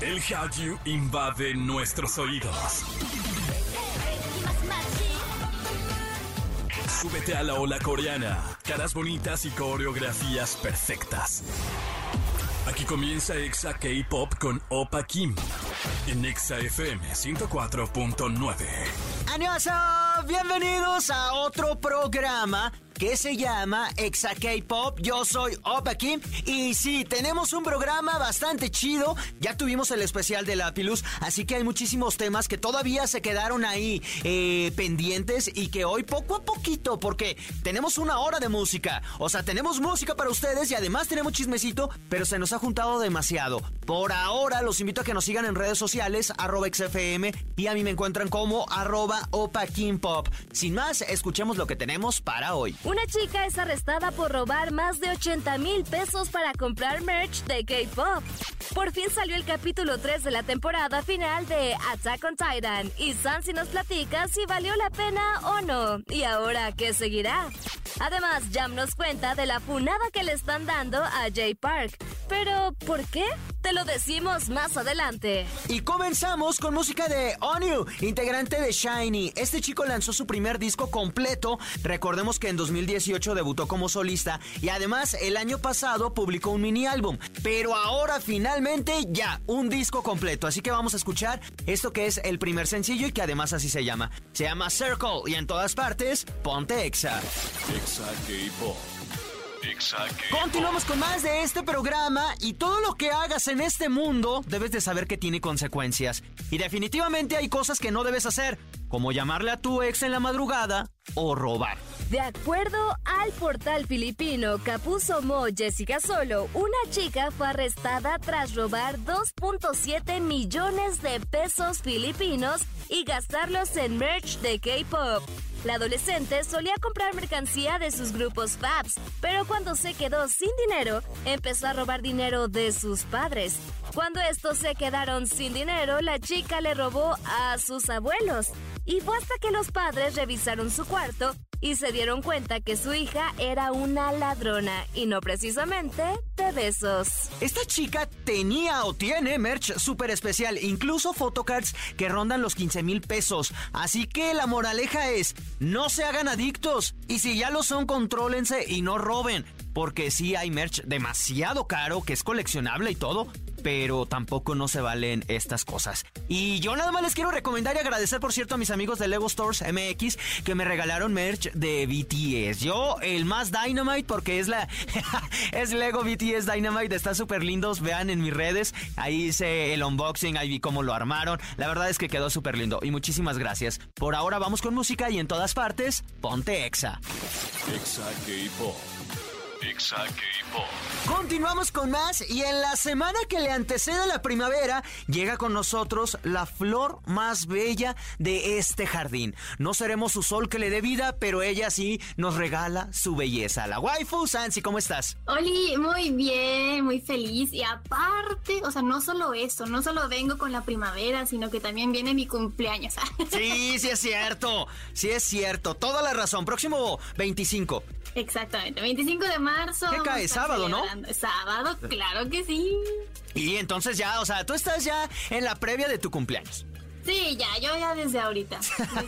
El Hallyu invade nuestros oídos. Súbete a la ola coreana. Caras bonitas y coreografías perfectas. Aquí comienza Exa K-Pop con Opa Kim. En Exa FM 104.9. ¡Añoso! Bienvenidos a otro programa que se llama Exa K-Pop. Yo soy Opa Kim y sí, tenemos un programa bastante chido. Ya tuvimos el especial de la Pilus, así que hay muchísimos temas que todavía se quedaron ahí eh, pendientes y que hoy poco a poquito, porque tenemos una hora de música. O sea, tenemos música para ustedes y además tenemos chismecito, pero se nos ha juntado demasiado. Por ahora los invito a que nos sigan en redes sociales, arroba XFM y a mí me encuentran como arroba Opa Kim Pop. Sin más, escuchemos lo que tenemos para hoy. Una chica es arrestada por robar más de 80 mil pesos para comprar merch de K-pop. Por fin salió el capítulo 3 de la temporada final de Attack on Titan y Sansi nos platica si valió la pena o no. ¿Y ahora qué seguirá? Además, Jam nos cuenta de la funada que le están dando a Jay Park. Pero, ¿por qué? Te lo decimos más adelante. Y comenzamos con música de Onyu, integrante de Shiny. Este chico lanzó su primer disco completo. Recordemos que en 2018 debutó como solista y además el año pasado publicó un mini álbum. Pero ahora finalmente ya, un disco completo. Así que vamos a escuchar esto que es el primer sencillo y que además así se llama. Se llama Circle y en todas partes, ponte Exa. Continuamos con más de este programa y todo lo que hagas en este mundo debes de saber que tiene consecuencias. Y definitivamente hay cosas que no debes hacer, como llamarle a tu ex en la madrugada o robar. De acuerdo al portal filipino Capuzo Mo Jessica Solo, una chica fue arrestada tras robar 2.7 millones de pesos filipinos y gastarlos en merch de K-pop. La adolescente solía comprar mercancía de sus grupos Fabs, pero cuando se quedó sin dinero, empezó a robar dinero de sus padres. Cuando estos se quedaron sin dinero, la chica le robó a sus abuelos. Y fue hasta que los padres revisaron su cuarto y se dieron cuenta que su hija era una ladrona y no precisamente de besos. Esta chica tenía o tiene merch súper especial, incluso photocards que rondan los 15 mil pesos. Así que la moraleja es, no se hagan adictos y si ya lo son, contrólense y no roben. Porque sí hay merch demasiado caro que es coleccionable y todo, pero tampoco no se valen estas cosas. Y yo nada más les quiero recomendar y agradecer, por cierto, a mis amigos de Lego Stores MX que me regalaron merch de BTS. Yo, el más Dynamite, porque es la. es Lego BTS Dynamite, está súper lindos. Vean en mis redes, ahí hice el unboxing, ahí vi cómo lo armaron. La verdad es que quedó súper lindo y muchísimas gracias. Por ahora vamos con música y en todas partes, ponte Exa. Exa K-Pop. Exa K-Pop. Continuamos con más y en la semana que le antecede a la primavera llega con nosotros la flor más bella de este jardín. No seremos su sol que le dé vida, pero ella sí nos regala su belleza. La waifu Sansi, ¿cómo estás? Oli, muy bien, muy feliz y aparte, o sea, no solo eso, no solo vengo con la primavera, sino que también viene mi cumpleaños. Sí, sí es cierto, sí es cierto, toda la razón. Próximo 25. Exactamente, 25 de marzo. ¿Qué cae? Sábado, ¿no? Sábado, claro que sí. Y entonces ya, o sea, tú estás ya en la previa de tu cumpleaños. Sí, ya, yo ya desde ahorita.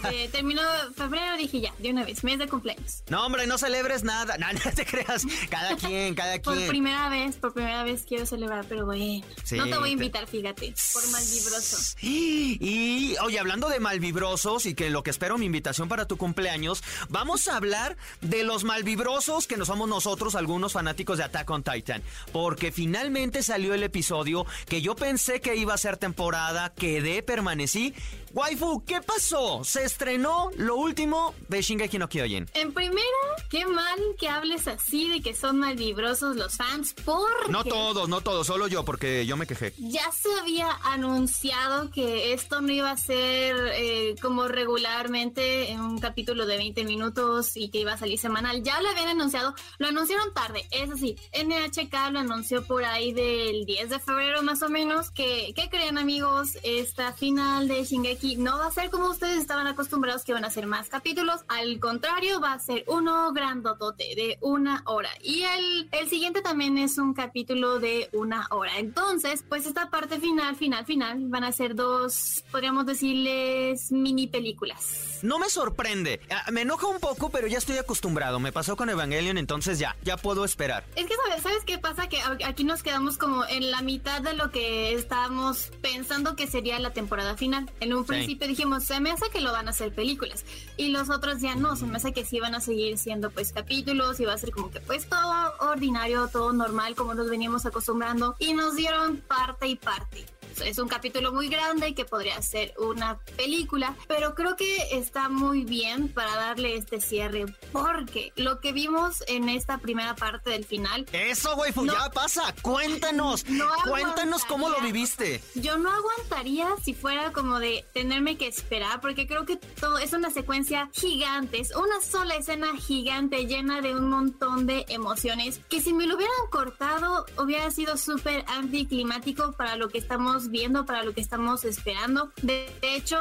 Desde terminó febrero dije ya, de una vez, mes de cumpleaños. No, hombre, no celebres nada. No, no te creas. Cada quien, cada quien. Por primera vez, por primera vez quiero celebrar, pero bueno. Sí, no te voy a te- invitar, fíjate, por malvibroso. Y, oye, hablando de malvibrosos y que lo que espero mi invitación para tu cumpleaños, vamos a hablar de los malvibrosos que no somos nosotros, algunos fanáticos de Attack on Titan. Porque finalmente salió el episodio que yo pensé que iba a ser temporada, quedé, permanecí. Waifu, ¿qué pasó? Se estrenó lo último de Shingeki no Kyojin. En primera, qué mal que hables así de que son malvibrosos los fans, porque... No todos, no todos, solo yo, porque yo me quejé. Ya se había anunciado que esto no iba a ser eh, como regularmente en un capítulo de 20 minutos y que iba a salir semanal. Ya lo habían anunciado, lo anunciaron tarde, es así. NHK lo anunció por ahí del 10 de febrero más o menos. Que, ¿Qué creen amigos? Esta final de Shingeki no va a ser como ustedes estaban acostumbrados que van a ser más capítulos. Al contrario, va a ser uno grandotote de una hora. Y el, el siguiente también es un capítulo de una hora. Entonces, pues esta parte final, final, final, van a ser dos, podríamos decirles, mini películas. No me sorprende. Ah, me enoja un poco, pero ya estoy acostumbrado. Me pasó con Evangelion, entonces ya, ya puedo esperar. Es que, ¿sabes, ¿sabes qué pasa? Que aquí nos quedamos como en la mitad de lo que estábamos pensando que sería la temporada final. En un principio dijimos, se me hace que lo van a hacer películas. Y los otros ya no, se me hace que sí van a seguir siendo pues capítulos y va a ser como que pues todo ordinario, todo normal como nos veníamos acostumbrando. Y nos dieron parte y parte es un capítulo muy grande que podría ser una película, pero creo que está muy bien para darle este cierre, porque lo que vimos en esta primera parte del final. Eso, güey, ya pasa. Cuéntanos, cuéntanos cómo lo viviste. Yo no aguantaría si fuera como de tenerme que esperar, porque creo que todo es una secuencia gigante, es una sola escena gigante llena de un montón de emociones que si me lo hubieran cortado hubiera sido súper anticlimático para lo que estamos viendo, para lo que estamos esperando. De hecho,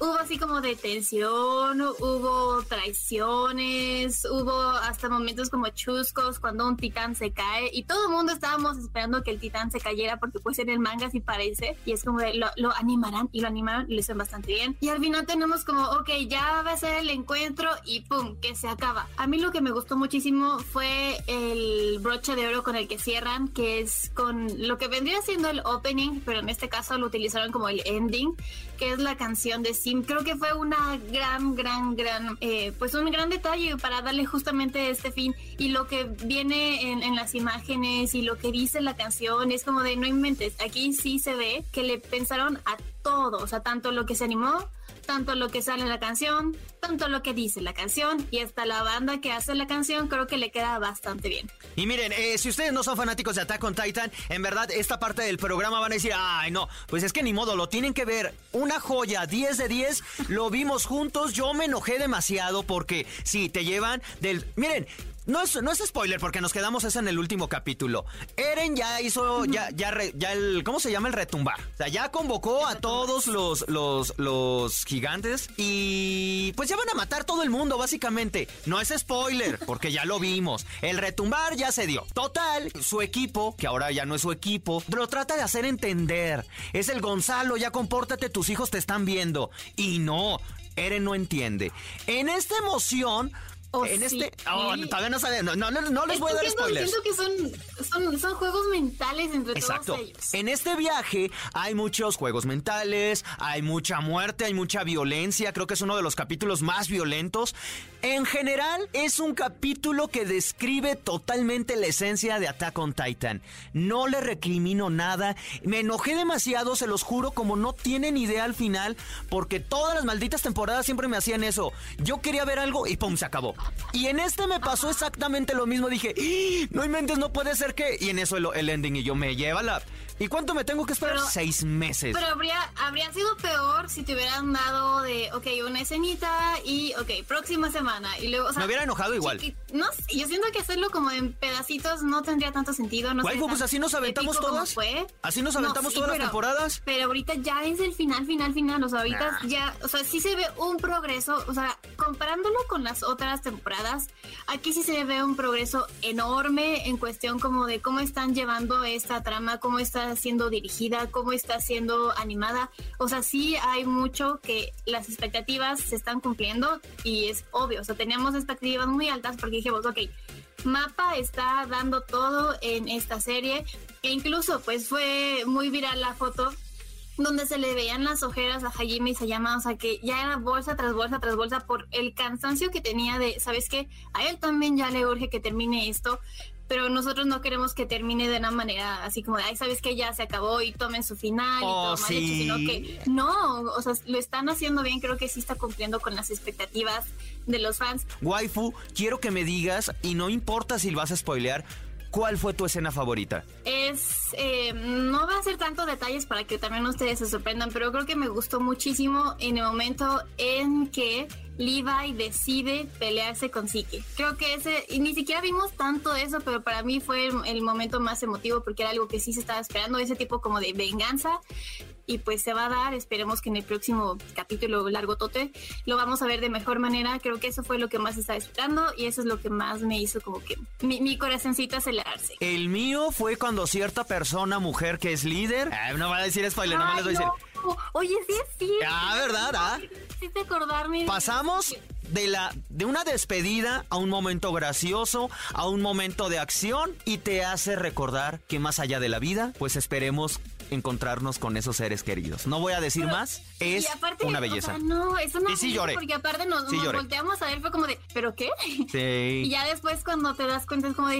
hubo así como de tensión, hubo traiciones, hubo hasta momentos como chuscos cuando un titán se cae y todo el mundo estábamos esperando que el titán se cayera porque pues en el manga sí parece y es como de lo, lo animarán y lo animaron y lo hicieron bastante bien. Y al final tenemos como ok ya va a ser el encuentro y pum que se acaba. A mí lo que me gustó muchísimo fue el broche de oro con el que cierran que es con lo que vendría siendo el opening pero en este caso lo utilizaron como el ending que es la canción de Creo que fue una gran, gran, gran, eh, pues un gran detalle para darle justamente este fin. Y lo que viene en, en, las imágenes y lo que dice la canción es como de no inventes. Aquí sí se ve que le pensaron a todo, o sea, tanto lo que se animó tanto lo que sale en la canción, tanto lo que dice la canción y hasta la banda que hace la canción creo que le queda bastante bien. Y miren, eh, si ustedes no son fanáticos de Attack on Titan, en verdad esta parte del programa van a decir, ay no, pues es que ni modo, lo tienen que ver. Una joya, 10 de 10, lo vimos juntos, yo me enojé demasiado porque sí, te llevan del... Miren, no es, no es spoiler porque nos quedamos eso en el último capítulo. Eren ya hizo, ya, ya, ya el, ¿cómo se llama? El retumbar. O sea, ya convocó a todos los, los, los gigantes y pues ya van a matar todo el mundo, básicamente. No es spoiler porque ya lo vimos. El retumbar ya se dio. Total, su equipo, que ahora ya no es su equipo, lo trata de hacer entender. Es el Gonzalo, ya compórtate, tus hijos te están viendo. Y no, Eren no entiende. En esta emoción, Oh, en este. Oh, todavía no saben. No, no, no, les voy a dar spoilers. Siento que son, son, juegos mentales entre todos ellos. En este viaje hay muchos juegos mentales, hay mucha muerte, hay mucha violencia. Creo que es uno de los capítulos más violentos. En general, es un capítulo que describe totalmente la esencia de Attack on Titan. No le recrimino nada. Me enojé demasiado, se los juro, como no tienen idea al final, porque todas las malditas temporadas siempre me hacían eso. Yo quería ver algo y pum, se acabó. Y en este me pasó exactamente lo mismo. Dije, ¡Ah! no inventes, no puede ser que. Y en eso el, el ending y yo me lleva la. ¿Y cuánto me tengo que esperar? Seis meses. Pero habría, habría sido peor si te hubieran dado de, ok, una escenita y, ok, próxima semana. Y luego, me hubiera enojado igual. no yo siento que hacerlo como en pedacitos no tendría tanto sentido. No pues así nos aventamos todas. Fue. Así nos aventamos todas las temporadas. Pero ahorita ya es el final, final, final. O sea, ahorita ya, o sea, sí se ve un progreso. O sea, comparándolo con las otras temporadas, aquí sí se ve un progreso enorme en cuestión como de cómo están llevando esta trama, cómo siendo dirigida, cómo está siendo animada. O sea, sí hay mucho que las expectativas se están cumpliendo y es obvio. O sea, teníamos expectativas muy altas porque dijimos, ok, Mapa está dando todo en esta serie e incluso pues fue muy viral la foto donde se le veían las ojeras a Hajime y Sayama, o sea que ya era bolsa tras bolsa tras bolsa por el cansancio que tenía de, ¿sabes qué? A él también ya le urge que termine esto, pero nosotros no queremos que termine de una manera así como de, ay, sabes que ya se acabó y tomen su final y oh, todo mal hecho, sino que no, o sea, lo están haciendo bien, creo que sí está cumpliendo con las expectativas de los fans. Waifu, quiero que me digas, y no importa si vas a spoilear, ¿Cuál fue tu escena favorita? Es, eh, no va a ser tanto detalles para que también ustedes se sorprendan, pero creo que me gustó muchísimo en el momento en que Levi decide pelearse con Siki. Creo que ese, y ni siquiera vimos tanto eso, pero para mí fue el, momento más emotivo porque era algo que sí se estaba esperando, ese tipo como de venganza. Y pues se va a dar, esperemos que en el próximo capítulo largo tote lo vamos a ver de mejor manera, creo que eso fue lo que más estaba esperando y eso es lo que más me hizo como que mi, mi corazoncito acelerarse. El mío fue cuando cierta persona, mujer que es líder, no voy a decir spoiler, no me les voy a decir. Oye, sí es cierto. Ah, ¿verdad? Ah. Sí te acordarme. Pasamos de la de una despedida a un momento gracioso, a un momento de acción y te hace recordar que más allá de la vida, pues esperemos encontrarnos con esos seres queridos. No voy a decir más, es una belleza. no, es una y porque aparte nos, volteamos a ver, fue como de, ¿pero qué? Sí. Y ya después cuando te das cuenta es como de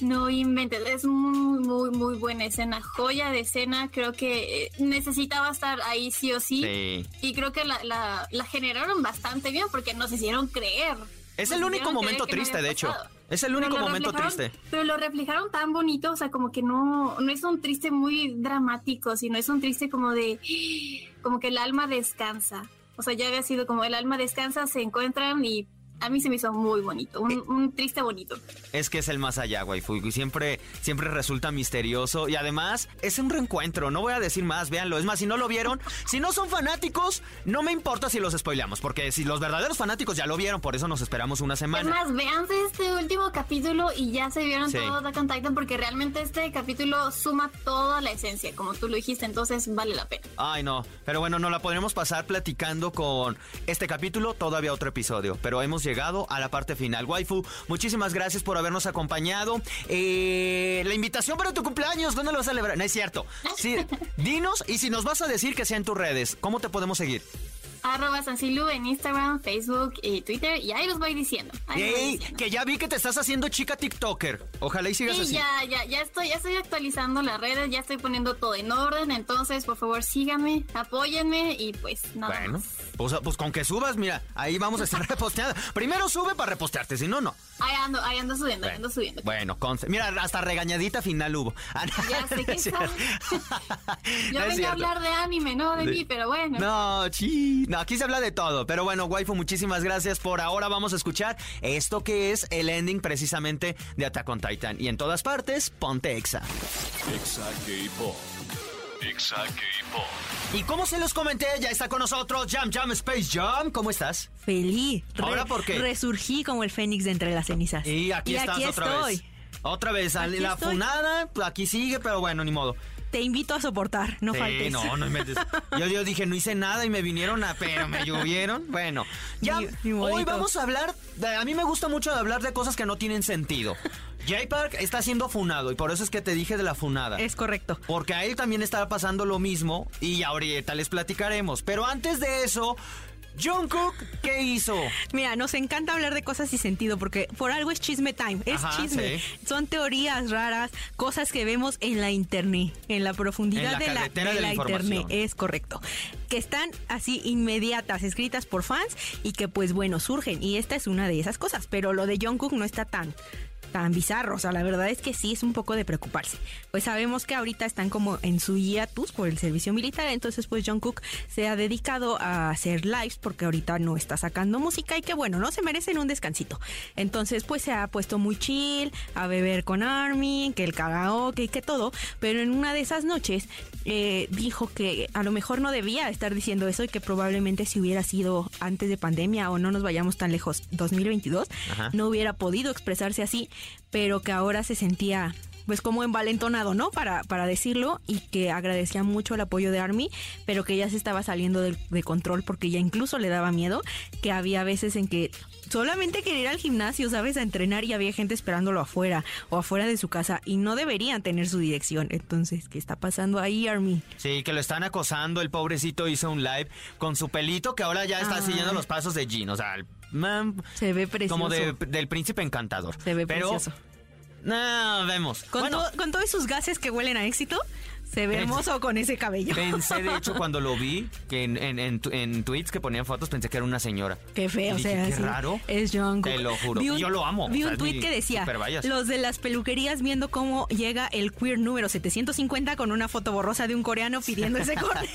no inventes, es muy, muy, muy buena escena, joya de escena, creo que eh, necesitaba estar ahí sí o sí. sí. Y creo que la, la, la generaron bastante bien porque nos hicieron creer. Es el único momento triste, de hecho. Es el único momento triste. Pero lo reflejaron tan bonito, o sea, como que no, no es un triste muy dramático, sino es un triste como de, como que el alma descansa. O sea, ya había sido como el alma descansa, se encuentran y a mí se me hizo muy bonito, un, triste bonito. Es que es el más allá, waifu, y siempre, siempre resulta misterioso y además es un reencuentro, no voy a decir más, véanlo. Es más, si no lo vieron, si no son fanáticos, no me importa si los spoileamos, porque si los verdaderos fanáticos ya lo vieron, por eso nos esperamos una semana. Es más, véanse este último capítulo y ya se vieron todo Attack on Titan, porque realmente este capítulo suma toda la esencia, como tú lo dijiste, entonces vale la pena. Ay, no, pero bueno, no la podremos pasar platicando con este capítulo, todavía otro episodio, pero hemos llegado a la parte final. Waifu, muchísimas gracias por habernos acompañado. Eh, la invitación para tu cumpleaños, ¿dónde lo vas a celebrar? No es cierto. Sí, dinos y si nos vas a decir que sea en tus redes, ¿cómo te podemos seguir? Arroba Sancilu en Instagram, Facebook y Twitter y ahí los voy diciendo. Ey, que ya vi que te estás haciendo chica TikToker. Ojalá y sigas sí, así. ya, ya, ya estoy, ya estoy actualizando las redes, ya estoy poniendo todo en orden, entonces por favor síganme, apóyenme y pues nada. Bueno, pues, pues, con que subas, mira, ahí vamos a estar reposteando. Primero sube para repostearte, si no, no. Ahí ando, ahí ando subiendo, ahí ando subiendo. Bueno, mira, hasta regañadita final hubo. ya sé que Yo vengo a hablar de anime, no de, mí, pero bueno. No, chi. No, aquí se habla de todo. Pero bueno, waifu, muchísimas gracias. Por ahora vamos a escuchar esto que es el ending precisamente de Attack on Titan. Y en todas partes, ponte Exa. Exa K-Pop. Exa K-Pop. Y como se los comenté, ya está con nosotros Jam Jam Space Jam. ¿Cómo estás? Feliz. ¿Ahora por qué? Resurgí como el fénix de entre las cenizas. Y aquí estás otra vez. Otra vez, la funada, aquí sigue, pero bueno, ni modo te invito a soportar, no faltes. No, no me yo, yo dije, no hice nada y me vinieron a, pero me llovieron. Bueno, ya, hoy vamos a hablar, a mí me gusta mucho hablar de cosas que no tienen sentido. Jay Park está siendo funado y por eso es que te dije de la funada. Es correcto. Porque a él también estaba pasando lo mismo y ahorita les platicaremos. Pero antes de eso, Jungkook, ¿qué hizo? Mira, nos encanta hablar de cosas sin sentido porque por algo es chisme time, es chisme. Son teorías raras, cosas que vemos en la internet, en la profundidad de la, de la internet, es correcto. Que están así inmediatas, escritas por fans y que pues bueno, surgen y esta es una de esas cosas, pero lo de Jungkook no está tan tan bizarro. O sea, la verdad es que sí es un poco de preocuparse. Pues sabemos que ahorita están como en su hiatus por el servicio militar, entonces pues John Cook se ha dedicado a hacer lives porque ahorita no está sacando música y que bueno, no se merecen un descansito. Entonces pues se ha puesto muy chill, a beber con Army, que el karaoke y que todo, pero en una de esas noches eh, dijo que a lo mejor no debía estar diciendo eso y que probablemente si hubiera sido antes de pandemia o no nos vayamos tan lejos, 2022, no hubiera podido expresarse así pero que ahora se sentía pues como envalentonado, ¿no? Para, para decirlo y que agradecía mucho el apoyo de Army, pero que ya se estaba saliendo de, de, control porque ya incluso le daba miedo, que había veces en que solamente quería ir al gimnasio, ¿sabes? A entrenar y había gente esperándolo afuera o afuera de su casa y no deberían tener su dirección. Entonces, ¿qué está pasando ahí, Army? Sí, que lo están acosando, el pobrecito hizo un live con su pelito que ahora ya está siguiendo los pasos de Jean, o sea, se ve precioso. Como del príncipe encantador. Se ve precioso. No, vemos. Con, con todos sus gases que huelen a éxito, se ve hermoso con ese cabello. Pensé, de hecho, cuando lo vi, que en, en, en, tweets que ponían fotos, pensé que era una señora. Qué feo, o sea, qué raro. Es Jungkook. Te lo juro. yo lo amo. Vi un tweet que decía, los de las peluquerías viendo cómo llega el queer número 750 con una foto borrosa de un coreano pidiendo ese corte.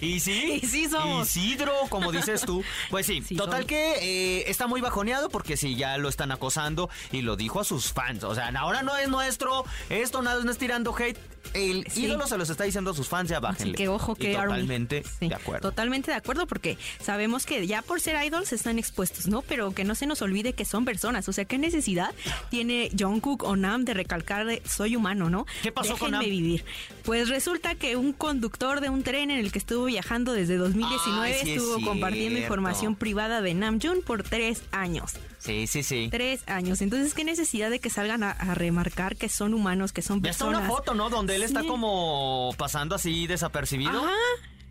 ¿Y sí? Y sí somos. Isidro, como dices tú. Pues sí, total que eh, está muy bajoneado porque sí, ya lo están acosando y lo dijo a sus fans. O sea, ahora no es nuestro, esto nada no es tirando hate el ídolo se los está diciendo a sus fans, ya bájenle. que ojo que Totalmente de acuerdo. Totalmente de acuerdo porque sabemos que ya por ser idols están expuestos, ¿no? Pero que no se nos olvide que son personas. O sea, ¿qué necesidad tiene Jungkook o Nam de recalcar de soy humano, ¿no? ¿Qué pasó con Nam? vivir. Pues resulta que un conductor de un tren en el que estuvo viajando desde 2019 estuvo compartiendo información privada de Namjoon por tres años. Sí, sí, sí. Tres años. Entonces, ¿qué necesidad de que salgan a, remarcar que son humanos, que son personas? Ya está una foto, ¿no? Donde él está como pasando así desapercibido. Ajá.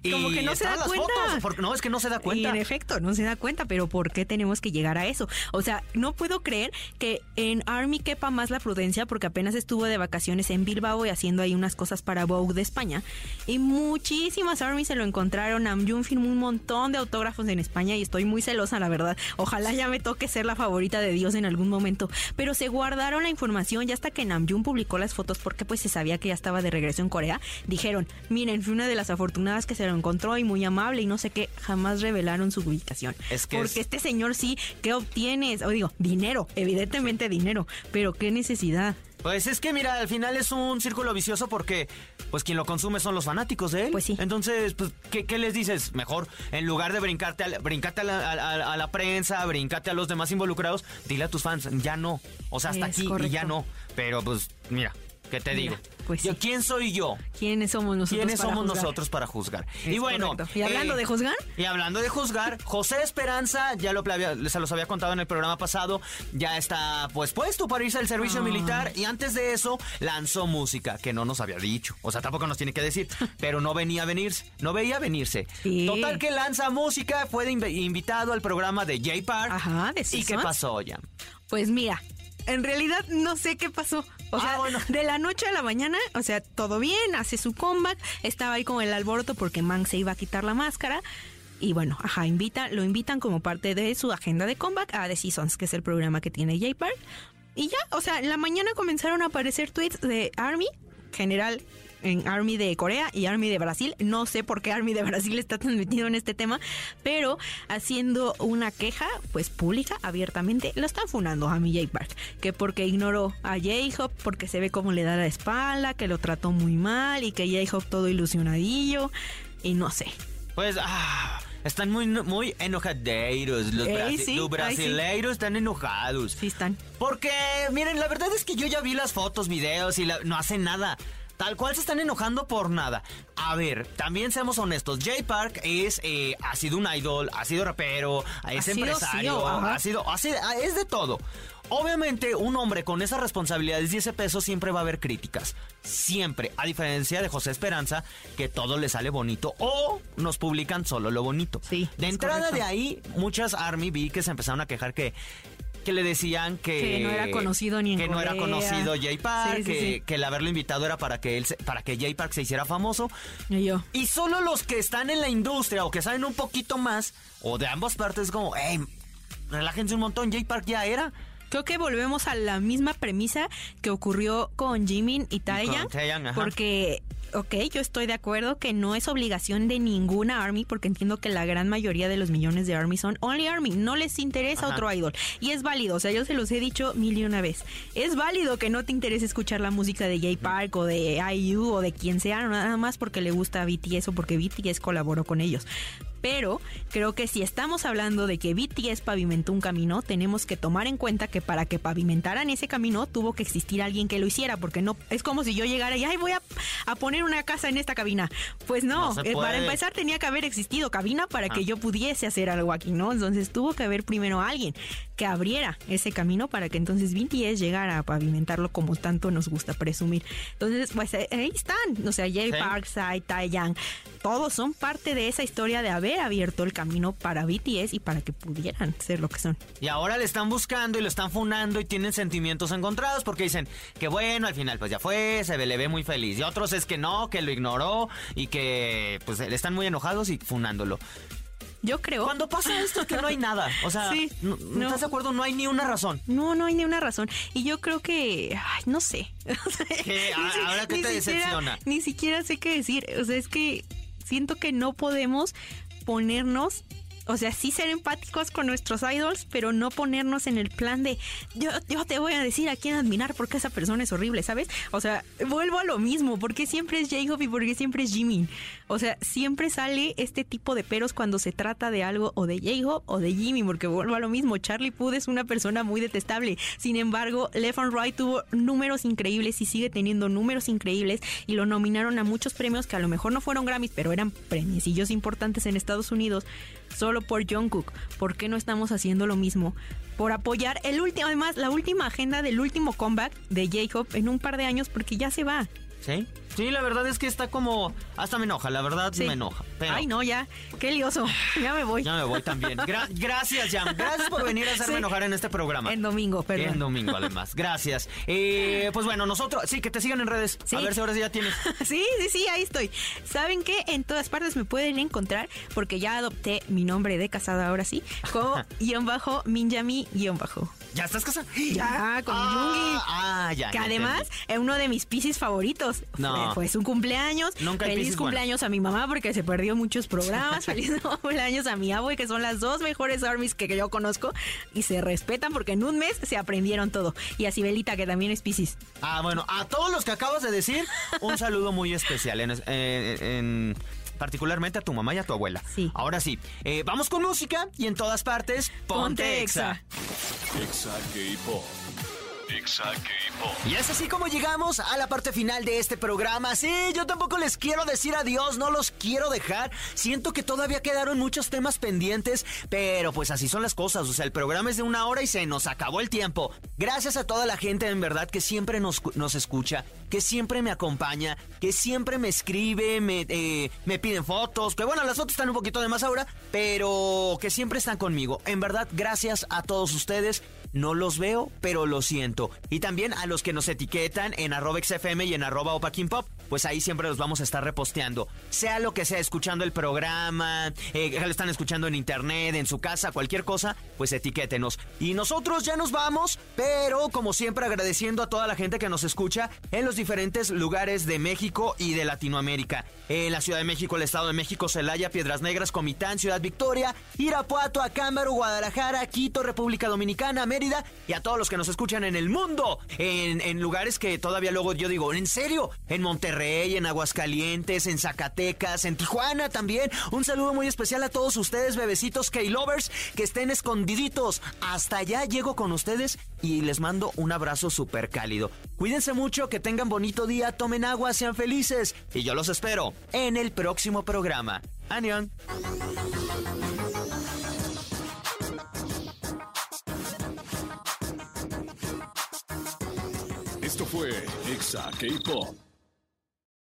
Como que no se da cuenta. porque, no, es que no se da cuenta. en efecto, no se da cuenta, pero ¿por qué tenemos que llegar a eso? O sea, no puedo creer que en Army quepa más la prudencia porque apenas estuvo de vacaciones en Bilbao y haciendo ahí unas cosas para Vogue de España. Y muchísimas Army se lo encontraron. Amjun firmó un montón de autógrafos en España y estoy muy celosa, la verdad. Ojalá ya me toque ser la favorita de Dios en algún momento. Pero se guardaron la información ya hasta que Namjoon publicó las fotos porque pues se sabía que ya estaba de regreso en Corea. Dijeron, miren, fui una de las afortunadas que se encontró y muy amable y no sé qué, jamás revelaron su ubicación. Es que Porque este señor sí, ¿qué obtienes? O digo, dinero, evidentemente dinero, pero qué necesidad. Pues es que mira, al final es un círculo vicioso porque pues quien lo consume son los fanáticos de él. Pues sí. Entonces, pues, ¿qué, les dices? Mejor, en lugar de brincarte, a, brincarte a la, a, la, prensa, brincarte a los demás involucrados, dile a tus fans, ya no. O sea, hasta aquí y ya no. Pero pues, mira, ¿qué te digo? Pues ¿Quién soy yo? ¿Quiénes somos nosotros? ¿Quiénes somos nosotros para juzgar? y bueno. Y hablando eh, de juzgar. Y hablando de juzgar, José Esperanza, ya lo se los había contado en el programa pasado, ya está pues puesto para irse al servicio militar y antes de eso lanzó música que no nos había dicho. O sea, tampoco nos tiene que decir, pero no venía a venirse, no veía venirse. Total que lanza música, fue invitado al programa de J Park. Ajá, de ¿Y qué pasó, ya? Pues mira, en realidad no sé qué pasó. O sea, ah, de la noche a la mañana, o sea, todo bien, hace su comeback, estaba ahí con el alboroto porque Mang se iba a quitar la máscara. Y bueno, ajá, invita, lo invitan como parte de su agenda de comeback a The Seasons, que es el programa que tiene J Park. Y ya, o sea, en la mañana comenzaron a aparecer tweets de Army, general en Army de Corea y Army de Brasil. No sé por qué Army de Brasil está tan metido en este tema, pero haciendo una queja, pues pública, abiertamente, lo están funando a mi J Park. Que porque ignoró a J-Hop, porque se ve cómo le da la espalda, que lo trató muy mal y que J-Hop todo ilusionadillo. Y no sé. Pues, ah. Están muy, muy enojadeiros. Los, brasileiros están enojados. Sí, están. Porque, miren, la verdad es que yo ya vi las fotos, videos y no hacen nada. Tal cual se están enojando por nada. A ver, también seamos honestos. Jay Park es, eh, ha sido un idol, ha sido rapero, es empresario, ha sido, ha sido, es de todo. Obviamente, un hombre con esas responsabilidades y ese peso siempre va a haber críticas. Siempre. A diferencia de José Esperanza, que todo le sale bonito o nos publican solo lo bonito. Sí. De entrada de ahí, muchas Army vi que se empezaron a quejar que que le decían que, que no era conocido ni en que no era conocido Jay Park, que, el haberlo invitado era para que él para que Jay Park se hiciera famoso. Y yo. Y solo los que están en la industria o que saben un poquito más o de ambas partes como, hey, relájense un montón, Jay Park ya era. Creo que volvemos a la misma premisa que ocurrió con Jimin y Taeyang, porque ok, yo estoy de acuerdo que no es obligación de ninguna Army, porque entiendo que la gran mayoría de los millones de Army son Only Army, no les interesa otro idol. Y es válido, o sea, yo se los he dicho mil y una vez. Es válido que no te interese escuchar la música de Jay Park o de IU o de quien sea, nada más porque le gusta BTS o porque BTS colaboró con ellos pero creo que si estamos hablando de que BTS pavimentó un camino, tenemos que tomar en cuenta que para que pavimentaran ese camino tuvo que existir alguien que lo hiciera, porque no es como si yo llegara y ay voy a, poner una casa en esta cabina. Pues no, eh, para empezar tenía que haber existido cabina para que yo pudiese hacer algo aquí, ¿no? Entonces tuvo que haber primero alguien que abriera ese camino para que entonces BTS llegara a pavimentarlo como tanto nos gusta presumir. Entonces, pues eh, ahí están, o sea, Jay Parkside, Taeyang, todos son parte de esa historia de haber abierto el camino para BTS y para que pudieran ser lo que son. Y ahora le están buscando y lo están funando y tienen sentimientos encontrados porque dicen que bueno, al final pues ya fue, se le ve muy feliz. Y otros es que no, que lo ignoró y que pues están muy enojados y funándolo. Yo creo. Cuando pasa esto es que no hay nada. O sea, no, ¿estás de acuerdo? No hay ni una razón. No, no hay ni una razón. Y yo creo que, ay, no sé. ¿Qué? ¿Ahora qué te decepciona? Ni siquiera sé qué decir. O sea, es que siento que no podemos ponernos O sea, sí ser empáticos con nuestros idols, pero no ponernos en el plan de yo, yo te voy a decir a quién admirar porque esa persona es horrible, ¿sabes? O sea, vuelvo a lo mismo, porque siempre es J-Hope y porque siempre es Jimin. O sea, siempre sale este tipo de peros cuando se trata de algo o de J-Hope o de Jimin, porque vuelvo a lo mismo. Charlie Puth es una persona muy detestable. Sin embargo, Left and Right tuvo números increíbles y sigue teniendo números increíbles y lo nominaron a muchos premios que a lo mejor no fueron Grammys, pero eran premiecillos importantes en Estados Unidos solo por Jungkook. ¿Por qué no estamos haciendo lo mismo? Por apoyar el último, además, la última agenda del último comeback de J-Hope en un par de años porque ya se va. ¿Sí? Sí, la verdad es que está como. Hasta me enoja, la verdad me enoja. Ay, no, ya. Qué lioso. Ya me voy. Ya me voy también. gracias, Jam. Gracias por venir a hacerme enojar en este programa. En domingo, perdón. En domingo, además. Gracias. Eh, pues bueno, nosotros. Sí, que te sigan en redes. A ver si ahora sí ya tienes. sí, sí, sí, ahí estoy. ¿Saben qué? En todas partes me pueden encontrar porque ya adopté mi nombre de casada ahora sí. Como guion bajo, Minjami guion bajo. ¿Ya estás casada? Ya, con ah, Ah, ya. Que además es uno de mis piscis favoritos. No. Fue, su cumpleaños. Nunca Feliz cumpleaños a mi mamá porque se perdió muchos programas. Feliz cumpleaños a mi abuelo, que son las dos mejores armies que yo conozco. Y se respetan porque en un mes se aprendieron todo. Y a Sibelita, que también es piscis. Ah, bueno, a todos los que acabas de decir, un saludo muy especial. en particularmente a tu mamá y a tu abuela. Sí. Ahora sí, eh, vamos con música y en todas partes, ponte, exa. Exa K-Pop. Y es así como llegamos a la parte final de este programa. Sí, yo tampoco les quiero decir adiós, no los quiero dejar. Siento que todavía quedaron muchos temas pendientes, pero pues así son las cosas. O sea, el programa es de una hora y se nos acabó el tiempo. Gracias a toda la gente en verdad que siempre nos, nos escucha, que siempre me acompaña, que siempre me escribe, me, eh, me piden fotos. Que bueno, las fotos están un poquito de más ahora, pero que siempre están conmigo. En verdad, gracias a todos ustedes. No los veo, pero lo siento. Y también a los que nos etiquetan en arroba XFM y en arroba Pop, pues ahí siempre los vamos a estar reposteando. Sea lo que sea, escuchando el programa, eh, lo están escuchando en internet, en su casa, cualquier cosa, pues etiquétenos. Y nosotros ya nos vamos, pero como siempre agradeciendo a toda la gente que nos escucha en los diferentes lugares de México y de Latinoamérica. En la Ciudad de México, el Estado de México, Celaya, Piedras Negras, Comitán, Ciudad Victoria, Irapuato, Acámbaro, Guadalajara, Quito, República Dominicana, Y a todos los que nos escuchan en el mundo, en, lugares que todavía luego yo digo, ¿en serio? En Monterrey, en Aguascalientes, en Zacatecas, en Tijuana también. Un saludo muy especial a todos ustedes, bebecitos K-Lovers, que estén escondiditos. Hasta allá llego con ustedes y les mando un abrazo súper cálido. Cuídense mucho, que tengan bonito día, tomen agua, sean felices. Y yo los espero en el próximo programa. Anion. Fue Exa K-Pop.